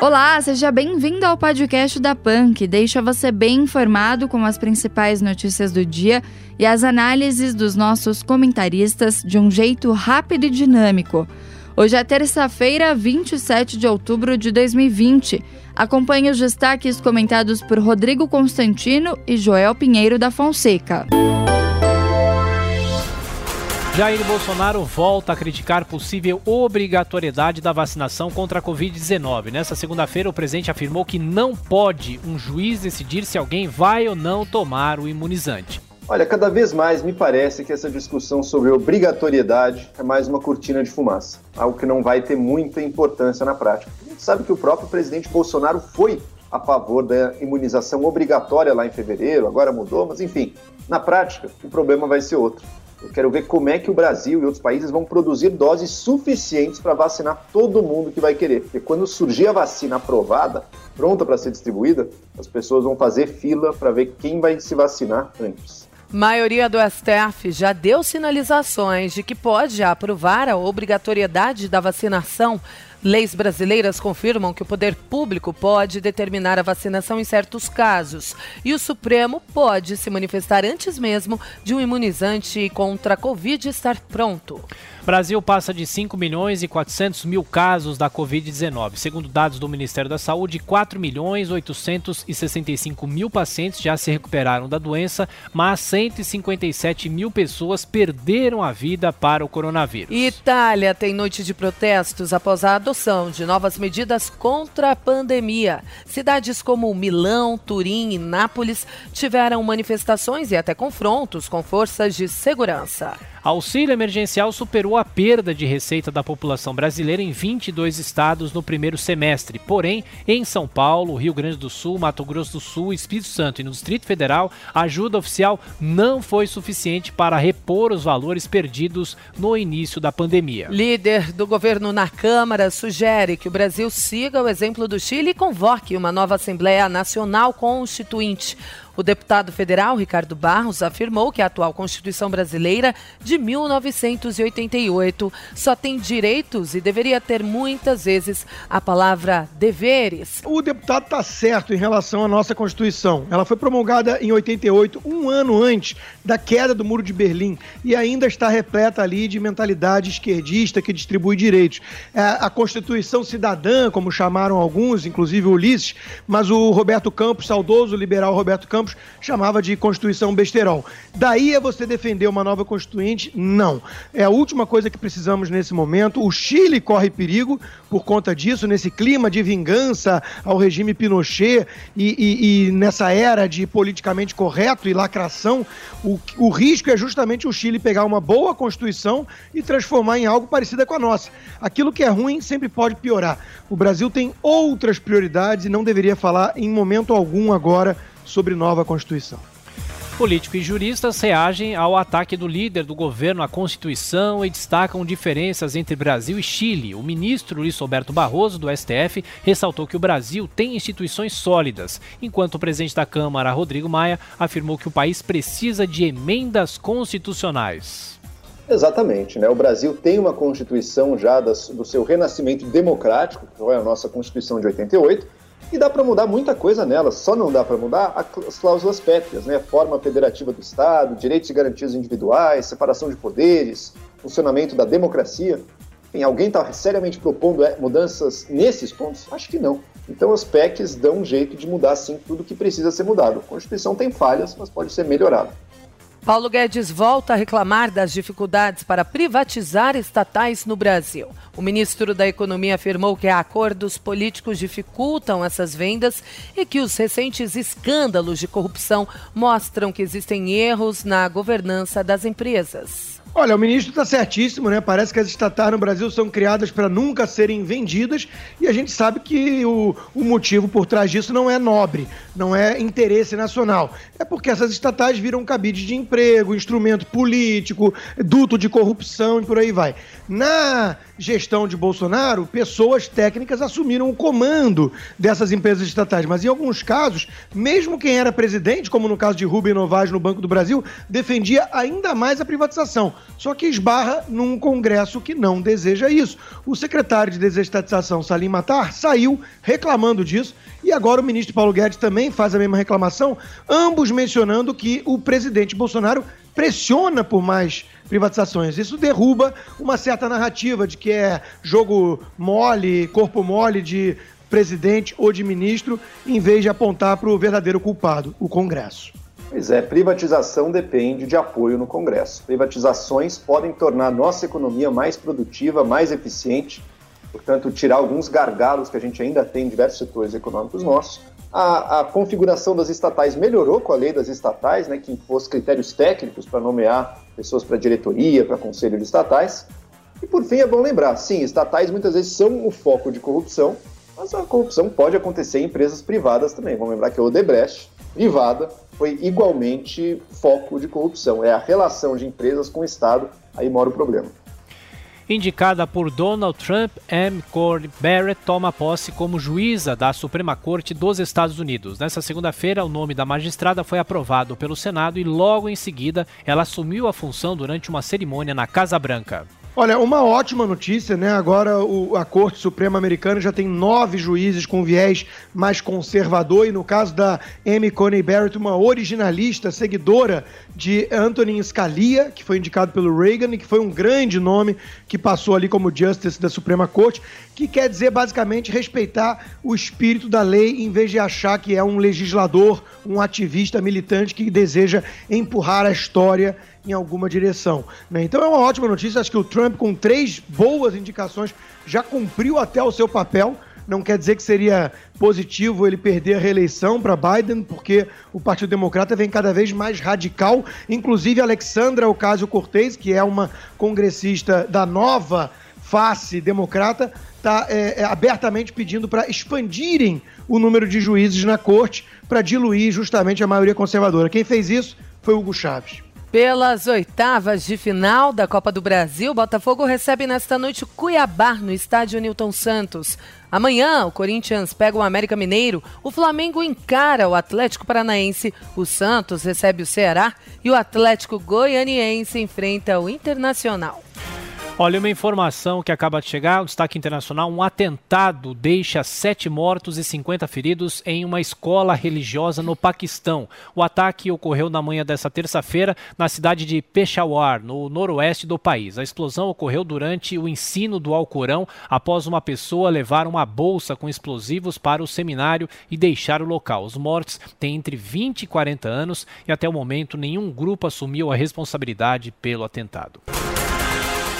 Olá, seja bem-vindo ao podcast da Pan, que deixa você bem informado com as principais notícias do dia e as análises dos nossos comentaristas de um jeito rápido e dinâmico. Hoje é terça-feira, 27 de outubro de 2020. Acompanhe os destaques comentados por Rodrigo Constantino e Joel Pinheiro da Fonseca. Jair Bolsonaro volta a criticar possível obrigatoriedade da vacinação contra a Covid-19. Nessa segunda-feira, o presidente afirmou que não pode um juiz decidir se alguém vai ou não tomar o imunizante. Olha, cada vez mais me parece que essa discussão sobre obrigatoriedade é mais uma cortina de fumaça, algo que não vai ter muita importância na prática. A gente sabe que o próprio presidente Bolsonaro foi a favor da imunização obrigatória lá em fevereiro, agora mudou, mas enfim, na prática o problema vai ser outro. Eu quero ver como é que o Brasil e outros países vão produzir doses suficientes para vacinar todo mundo que vai querer. Porque quando surgir a vacina aprovada, pronta para ser distribuída, as pessoas vão fazer fila para ver quem vai se vacinar antes. Maioria do STF já deu sinalizações de que pode aprovar a obrigatoriedade da vacinação Leis brasileiras confirmam que o poder público pode determinar a vacinação em certos casos e o Supremo pode se manifestar antes mesmo de um imunizante contra a Covid estar pronto. Brasil passa de 5 milhões e 400 mil casos da Covid-19. Segundo dados do Ministério da Saúde, 4 milhões 865 mil pacientes já se recuperaram da doença, mas 157 mil pessoas perderam a vida para o coronavírus. Itália tem noite de protestos após a adoção de novas medidas contra a pandemia. Cidades como Milão, Turim e Nápoles tiveram manifestações e até confrontos com forças de segurança. Auxílio emergencial superou a perda de receita da população brasileira em 22 estados no primeiro semestre. Porém, em São Paulo, Rio Grande do Sul, Mato Grosso do Sul, Espírito Santo e no Distrito Federal, a ajuda oficial não foi suficiente para repor os valores perdidos no início da pandemia. Líder do governo na Câmara sugere que o Brasil siga o exemplo do Chile e convoque uma nova Assembleia Nacional Constituinte. O deputado federal Ricardo Barros afirmou que a atual Constituição brasileira de 1988 só tem direitos e deveria ter muitas vezes a palavra deveres. O deputado está certo em relação à nossa Constituição. Ela foi promulgada em 88, um ano antes da queda do Muro de Berlim, e ainda está repleta ali de mentalidade esquerdista que distribui direitos. É, a Constituição cidadã, como chamaram alguns, inclusive Ulisses, mas o Roberto Campos, saudoso liberal Roberto Campos, chamava de Constituição besterol. Daí é você defender uma nova Constituinte? Não. É a última coisa que precisamos nesse momento. O Chile corre perigo por conta disso, nesse clima de vingança ao regime Pinochet e, e, e nessa era de politicamente correto e lacração. O risco é justamente o Chile pegar uma boa Constituição e transformar em algo parecido com a nossa. Aquilo que é ruim sempre pode piorar. O Brasil tem outras prioridades e não deveria falar em momento algum agora sobre nova Constituição. Políticos e juristas reagem ao ataque do líder do governo à Constituição e destacam diferenças entre Brasil e Chile. O ministro Luiz Roberto Barroso, do STF, ressaltou que o Brasil tem instituições sólidas, enquanto o presidente da Câmara, Rodrigo Maia, afirmou que o país precisa de emendas constitucionais. Exatamente, né? O Brasil tem uma Constituição já do seu renascimento democrático, que foi a nossa Constituição de 88, e dá para mudar muita coisa nela, só não dá para mudar as cláusulas pétreas, né? Forma federativa do Estado, direitos e garantias individuais, separação de poderes, funcionamento da democracia. Enfim, alguém está seriamente propondo é, mudanças nesses pontos? Acho que não. Então as PECs dão um jeito de mudar sim tudo que precisa ser mudado. A Constituição tem falhas, mas pode ser melhorada. Paulo Guedes volta a reclamar das dificuldades para privatizar estatais no Brasil. O ministro da Economia afirmou que acordos políticos dificultam essas vendas e que os recentes escândalos de corrupção mostram que existem erros na governança das empresas. Olha, o ministro está certíssimo, né? Parece que as estatais no Brasil são criadas para nunca serem vendidas e a gente sabe que o, o, motivo por trás disso não é nobre, não é interesse nacional. É porque essas estatais viram cabide de emprego, instrumento político, duto de corrupção e por aí vai. Na gestão de Bolsonaro, pessoas técnicas assumiram o comando dessas empresas estatais, mas em alguns casos, mesmo quem era presidente, como no caso de Rubem Novaes no Banco do Brasil, defendia ainda mais a privatização. Só que esbarra num Congresso que não deseja isso. O secretário de Desestatização, Salim Matar, saiu reclamando disso e agora o ministro Paulo Guedes também faz a mesma reclamação, ambos mencionando que o presidente Bolsonaro pressiona por mais privatizações. Isso derruba uma certa narrativa de que é jogo mole, corpo mole de presidente ou de ministro, em vez de apontar para o verdadeiro culpado, o Congresso. Pois é, privatização depende de apoio no Congresso. Privatizações podem tornar nossa economia mais produtiva, mais eficiente, portanto, tirar alguns gargalos que a gente ainda tem em diversos setores econômicos nossos. A, a configuração das estatais melhorou com a lei das estatais, né, que impôs critérios técnicos para nomear pessoas para diretoria, para conselho de estatais. E por fim, é bom lembrar, sim, estatais muitas vezes são o foco de corrupção, mas a corrupção pode acontecer em empresas privadas também. Vamos lembrar que a Odebrecht, privada, foi igualmente foco de corrupção. É a relação de empresas com o Estado, aí mora o problema. Indicada por Donald Trump, M. Cody Barrett toma posse como juíza da Suprema Corte dos Estados Unidos. Nessa segunda-feira, o nome da magistrada foi aprovado pelo Senado e logo em seguida ela assumiu a função durante uma cerimônia na Casa Branca. Olha, uma ótima notícia, né? Agora o, a Corte Suprema Americana já tem nove juízes com viés mais conservador, e no caso da Amy Coney Barrett, uma originalista, seguidora de Antonin Scalia, que foi indicado pelo Reagan e que foi um grande nome que passou ali como Justice da Suprema Corte, que quer dizer basicamente respeitar o espírito da lei em vez de achar que é um legislador, um ativista militante que deseja empurrar a história em alguma direção. Né? Então é uma ótima notícia. Acho que o Trump, com três boas indicações, já cumpriu até o seu papel. Não quer dizer que seria positivo ele perder a reeleição para Biden, porque o Partido Democrata vem cada vez mais radical. Inclusive, Alexandra Ocasio-Cortez, que é uma congressista da nova face democrata, está é, é, abertamente pedindo para expandirem o número de juízes na corte para diluir justamente a maioria conservadora. Quem fez isso foi Hugo Chaves. Pelas oitavas de final da Copa do Brasil, Botafogo recebe nesta noite Cuiabá no estádio Newton Santos. Amanhã, o Corinthians pega o América Mineiro, o Flamengo encara o Atlético Paranaense, o Santos recebe o Ceará e o Atlético Goianiense enfrenta o Internacional. Olha, uma informação que acaba de chegar, o destaque internacional, um atentado deixa sete mortos e 50 feridos em uma escola religiosa no Paquistão. O ataque ocorreu na manhã dessa terça-feira na cidade de Peshawar, no noroeste do país. A explosão ocorreu durante o ensino do Alcorão, após uma pessoa levar uma bolsa com explosivos para o seminário e deixar o local. Os mortos têm entre 20 e 40 anos e até o momento nenhum grupo assumiu a responsabilidade pelo atentado.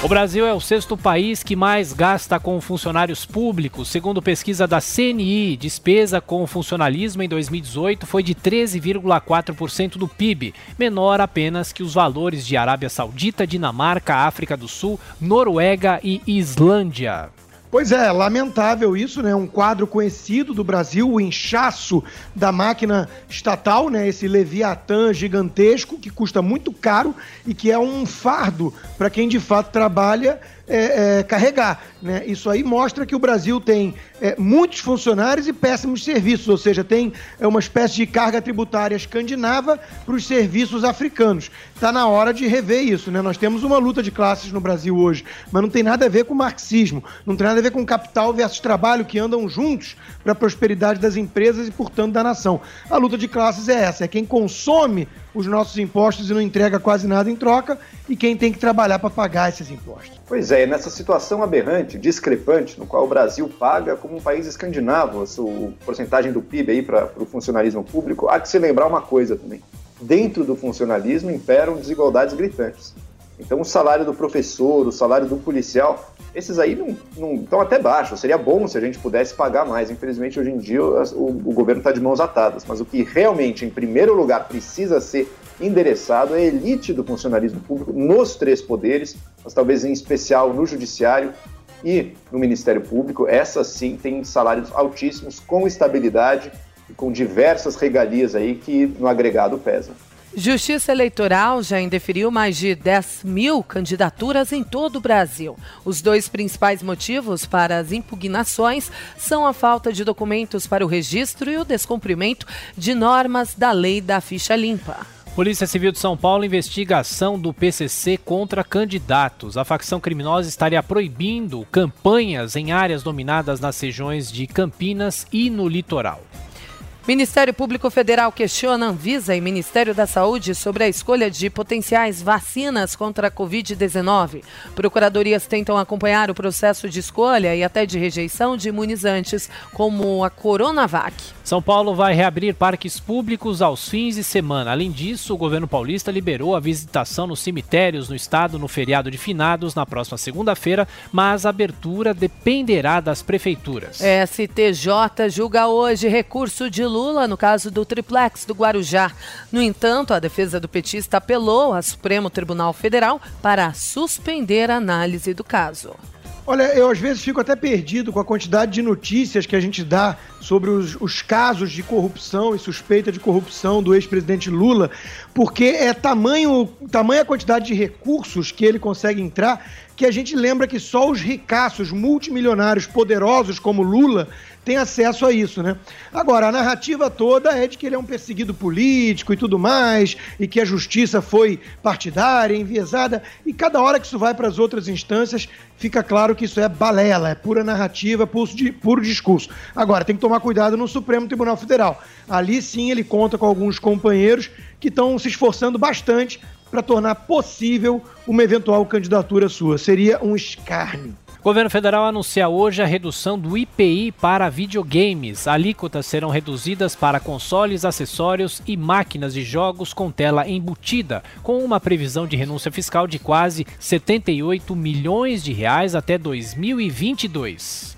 O Brasil é o sexto país que mais gasta com funcionários públicos. Segundo pesquisa da CNI, despesa com funcionalismo em 2018 foi de 13,4% do PIB, menor apenas que os valores de Arábia Saudita, Dinamarca, África do Sul, Noruega e Islândia. Pois é, lamentável isso, né? Um quadro conhecido do Brasil, o inchaço da máquina estatal, né? Esse Leviatã gigantesco que custa muito caro e que é um fardo para quem de fato trabalha é, é, carregar. Né? Isso aí mostra que o Brasil tem é, muitos funcionários e péssimos serviços, ou seja, tem é, uma espécie de carga tributária escandinava para os serviços africanos. Está na hora de rever isso. Né? Nós temos uma luta de classes no Brasil hoje, mas não tem nada a ver com marxismo, não tem nada a ver com capital versus trabalho que andam juntos para a prosperidade das empresas e, portanto, da nação. A luta de classes é essa: é quem consome os nossos impostos e não entrega quase nada em troca, e quem tem que trabalhar para pagar esses impostos. Pois é, nessa situação aberrante, discrepante, no qual o Brasil paga como um país escandinavo a sua porcentagem do PIB aí para o funcionalismo público, há que se lembrar uma coisa também. Dentro do funcionalismo imperam desigualdades gritantes. Então o salário do professor, o salário do policial, esses aí não, estão até baixos. Seria bom se a gente pudesse pagar mais. Infelizmente, hoje em dia, o, o governo está de mãos atadas. Mas o que realmente, em primeiro lugar, precisa ser endereçado à elite do funcionalismo público nos três poderes, mas talvez em especial no judiciário e no Ministério Público. Essas sim têm salários altíssimos, com estabilidade e com diversas regalias aí que no agregado pesam. Justiça Eleitoral já indeferiu mais de 10 mil candidaturas em todo o Brasil. Os dois principais motivos para as impugnações são a falta de documentos para o registro e o descumprimento de normas da lei da ficha limpa. Polícia Civil de São Paulo investiga a ação do PCC contra candidatos. A facção criminosa estaria proibindo campanhas em áreas dominadas nas regiões de Campinas e no litoral. Ministério Público Federal questiona Anvisa e Ministério da Saúde sobre a escolha de potenciais vacinas contra a Covid-19. Procuradorias tentam acompanhar o processo de escolha e até de rejeição de imunizantes, como a Coronavac. São Paulo vai reabrir parques públicos aos fins de semana. Além disso, o governo paulista liberou a visitação nos cemitérios no estado no feriado de finados na próxima segunda-feira, mas a abertura dependerá das prefeituras. STJ julga hoje recurso de Lula no caso do triplex do Guarujá. No entanto, a defesa do petista apelou ao Supremo Tribunal Federal para suspender a análise do caso. Olha, eu às vezes fico até perdido com a quantidade de notícias que a gente dá sobre os, os casos de corrupção e suspeita de corrupção do ex-presidente Lula, porque é tamanho, tamanha quantidade de recursos que ele consegue entrar que a gente lembra que só os ricaços, multimilionários, poderosos como Lula têm acesso a isso, né? Agora, a narrativa toda é de que ele é um perseguido político e tudo mais, e que a justiça foi partidária, enviesada, e cada hora que isso vai para as outras instâncias, fica claro que isso é balela, é pura narrativa, puro, puro discurso. Agora, tem que tomar cuidado no Supremo Tribunal Federal. Ali sim ele conta com alguns companheiros que estão se esforçando bastante para tornar possível uma eventual candidatura sua. Seria um escárnio. O governo federal anuncia hoje a redução do IPI para videogames. Alíquotas serão reduzidas para consoles, acessórios e máquinas de jogos com tela embutida, com uma previsão de renúncia fiscal de quase 78 milhões de reais até 2022.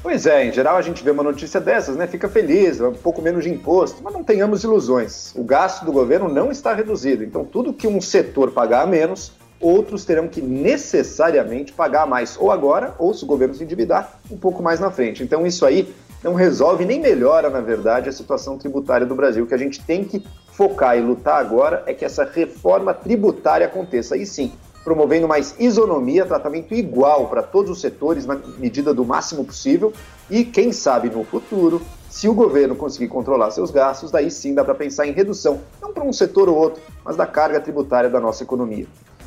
Pois é, em geral a gente vê uma notícia dessas, né? Fica feliz, um pouco menos de imposto, mas não tenhamos ilusões. O gasto do governo não está reduzido. Então, tudo que um setor pagar a menos, outros terão que necessariamente pagar mais, ou agora, ou se o governo se endividar, um pouco mais na frente. Então, isso aí não resolve nem melhora, na verdade, a situação tributária do Brasil. O que a gente tem que focar e lutar agora é que essa reforma tributária aconteça. Aí sim, promovendo mais isonomia, tratamento igual para todos os setores na medida do máximo possível e, quem sabe, no futuro, se o governo conseguir controlar seus gastos, daí sim dá para pensar em redução, não para um setor ou outro, mas da carga tributária da nossa economia.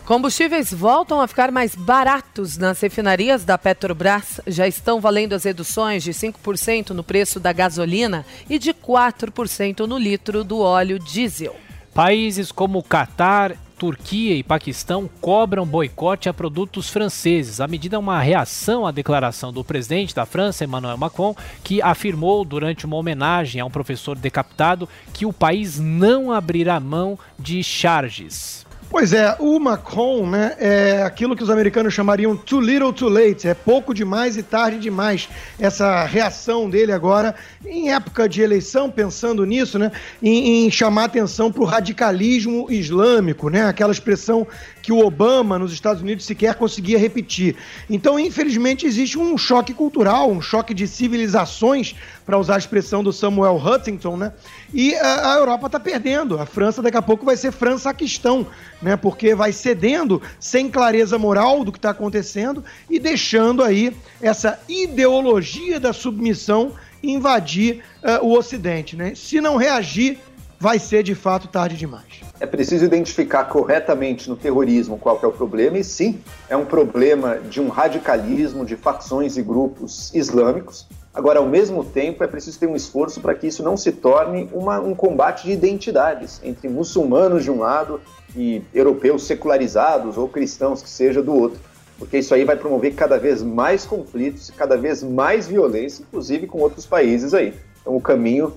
Combustíveis voltam a ficar mais baratos nas refinarias da Petrobras. Já estão valendo as reduções de 5% no preço da gasolina e de 4% no litro do óleo diesel. Países como Catar Turquia e Paquistão cobram boicote a produtos franceses. A medida é uma reação à declaração do presidente da França, Emmanuel Macron, que afirmou durante uma homenagem a um professor decapitado que o país não abrirá mão de charges. Pois é, o Macron, né, é aquilo que os americanos chamariam too little too late, é pouco demais e tarde demais. Essa reação dele agora, em época de eleição, pensando nisso, né, em, em chamar atenção para o radicalismo islâmico, né, aquela expressão que o Obama nos Estados Unidos sequer conseguia repetir. Então, infelizmente, existe um choque cultural, um choque de civilizações, para usar a expressão do Samuel Huntington, né? E a, a Europa está perdendo. A França daqui a pouco vai ser França-Quistão, né? Porque vai cedendo sem clareza moral do que está acontecendo e deixando aí essa ideologia da submissão invadir uh, o Ocidente, né? Se não reagir, vai ser de fato tarde demais. É preciso identificar corretamente no terrorismo qual é o problema, e sim, é um problema de um radicalismo de facções e grupos islâmicos. Agora, ao mesmo tempo, é preciso ter um esforço para que isso não se torne uma, um combate de identidades entre muçulmanos de um lado e europeus secularizados ou cristãos que seja do outro, porque isso aí vai promover cada vez mais conflitos, cada vez mais violência, inclusive com outros países aí. Então, o caminho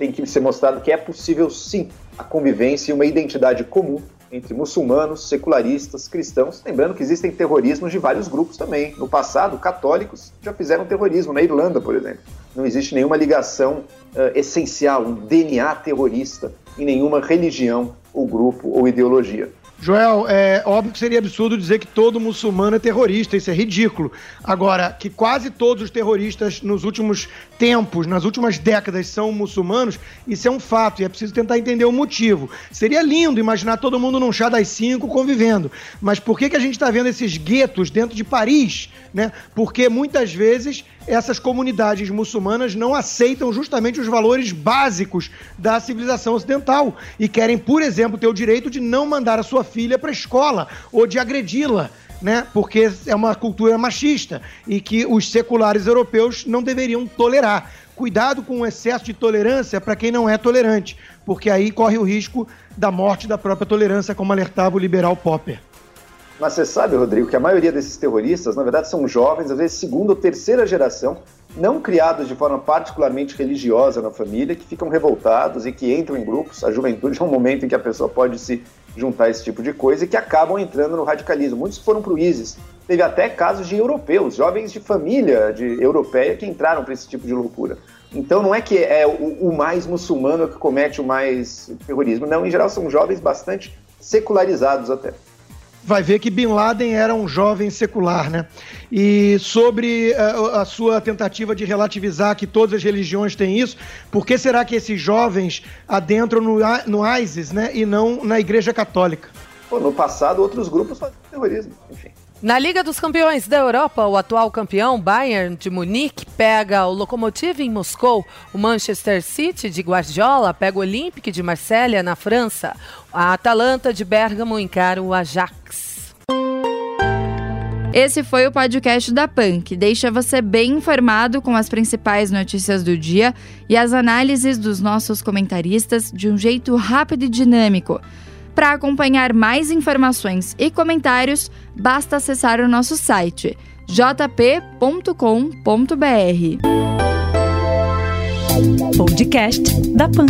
tem que ser mostrado que é possível sim a convivência e uma identidade comum entre muçulmanos, secularistas, cristãos. Lembrando que existem terrorismos de vários grupos também. No passado, católicos já fizeram terrorismo, na Irlanda, por exemplo. Não existe nenhuma ligação uh, essencial, um DNA terrorista em nenhuma religião ou grupo ou ideologia. Joel, é óbvio que seria absurdo dizer que todo muçulmano é terrorista, isso é ridículo. Agora, que quase todos os terroristas nos últimos tempos, nas últimas décadas, são muçulmanos, isso é um fato e é preciso tentar entender o motivo. Seria lindo imaginar todo mundo num chá das cinco convivendo, mas por que, que a gente está vendo esses guetos dentro de Paris? Né? Porque muitas vezes essas comunidades muçulmanas não aceitam justamente os valores básicos da civilização ocidental e querem, por exemplo, ter o direito de não mandar a sua filha para a escola ou de agredi-la. Né? Porque é uma cultura machista e que os seculares europeus não deveriam tolerar. Cuidado com o excesso de tolerância para quem não é tolerante, porque aí corre o risco da morte da própria tolerância, como alertava o liberal Popper. Mas você sabe, Rodrigo, que a maioria desses terroristas, na verdade, são jovens, às vezes segunda ou terceira geração, não criados de forma particularmente religiosa na família, que ficam revoltados e que entram em grupos. A juventude é um momento em que a pessoa pode se juntar a esse tipo de coisa e que acabam entrando no radicalismo. Muitos foram para o ISIS. Teve até casos de europeus, jovens de família de europeia que entraram para esse tipo de loucura. Então não é que é o, o mais muçulmano que comete o mais terrorismo. Não, em geral são jovens bastante secularizados até vai ver que Bin Laden era um jovem secular, né? E sobre a, eh, a, sua tentativa de relativizar que todas as religiões têm isso, por que será que esses jovens adentram no, no ISIS, né? E não na Igreja Católica? Pô, no passado, outros grupos faziam terrorismo, enfim. Na Liga dos Campeões da Europa, o atual campeão Bayern de Munique pega o Lokomotiv em Moscou, o Manchester City de Guardiola pega o Olympique de Marselha na França, a Atalanta de Bergamo encara o Ajax. Esse foi o podcast da PAN, que deixa você bem informado com as principais notícias do dia e as análises dos nossos comentaristas de um jeito rápido e dinâmico. Para acompanhar mais informações e comentários, basta acessar o nosso site jp.com.br. Podcast da Pan.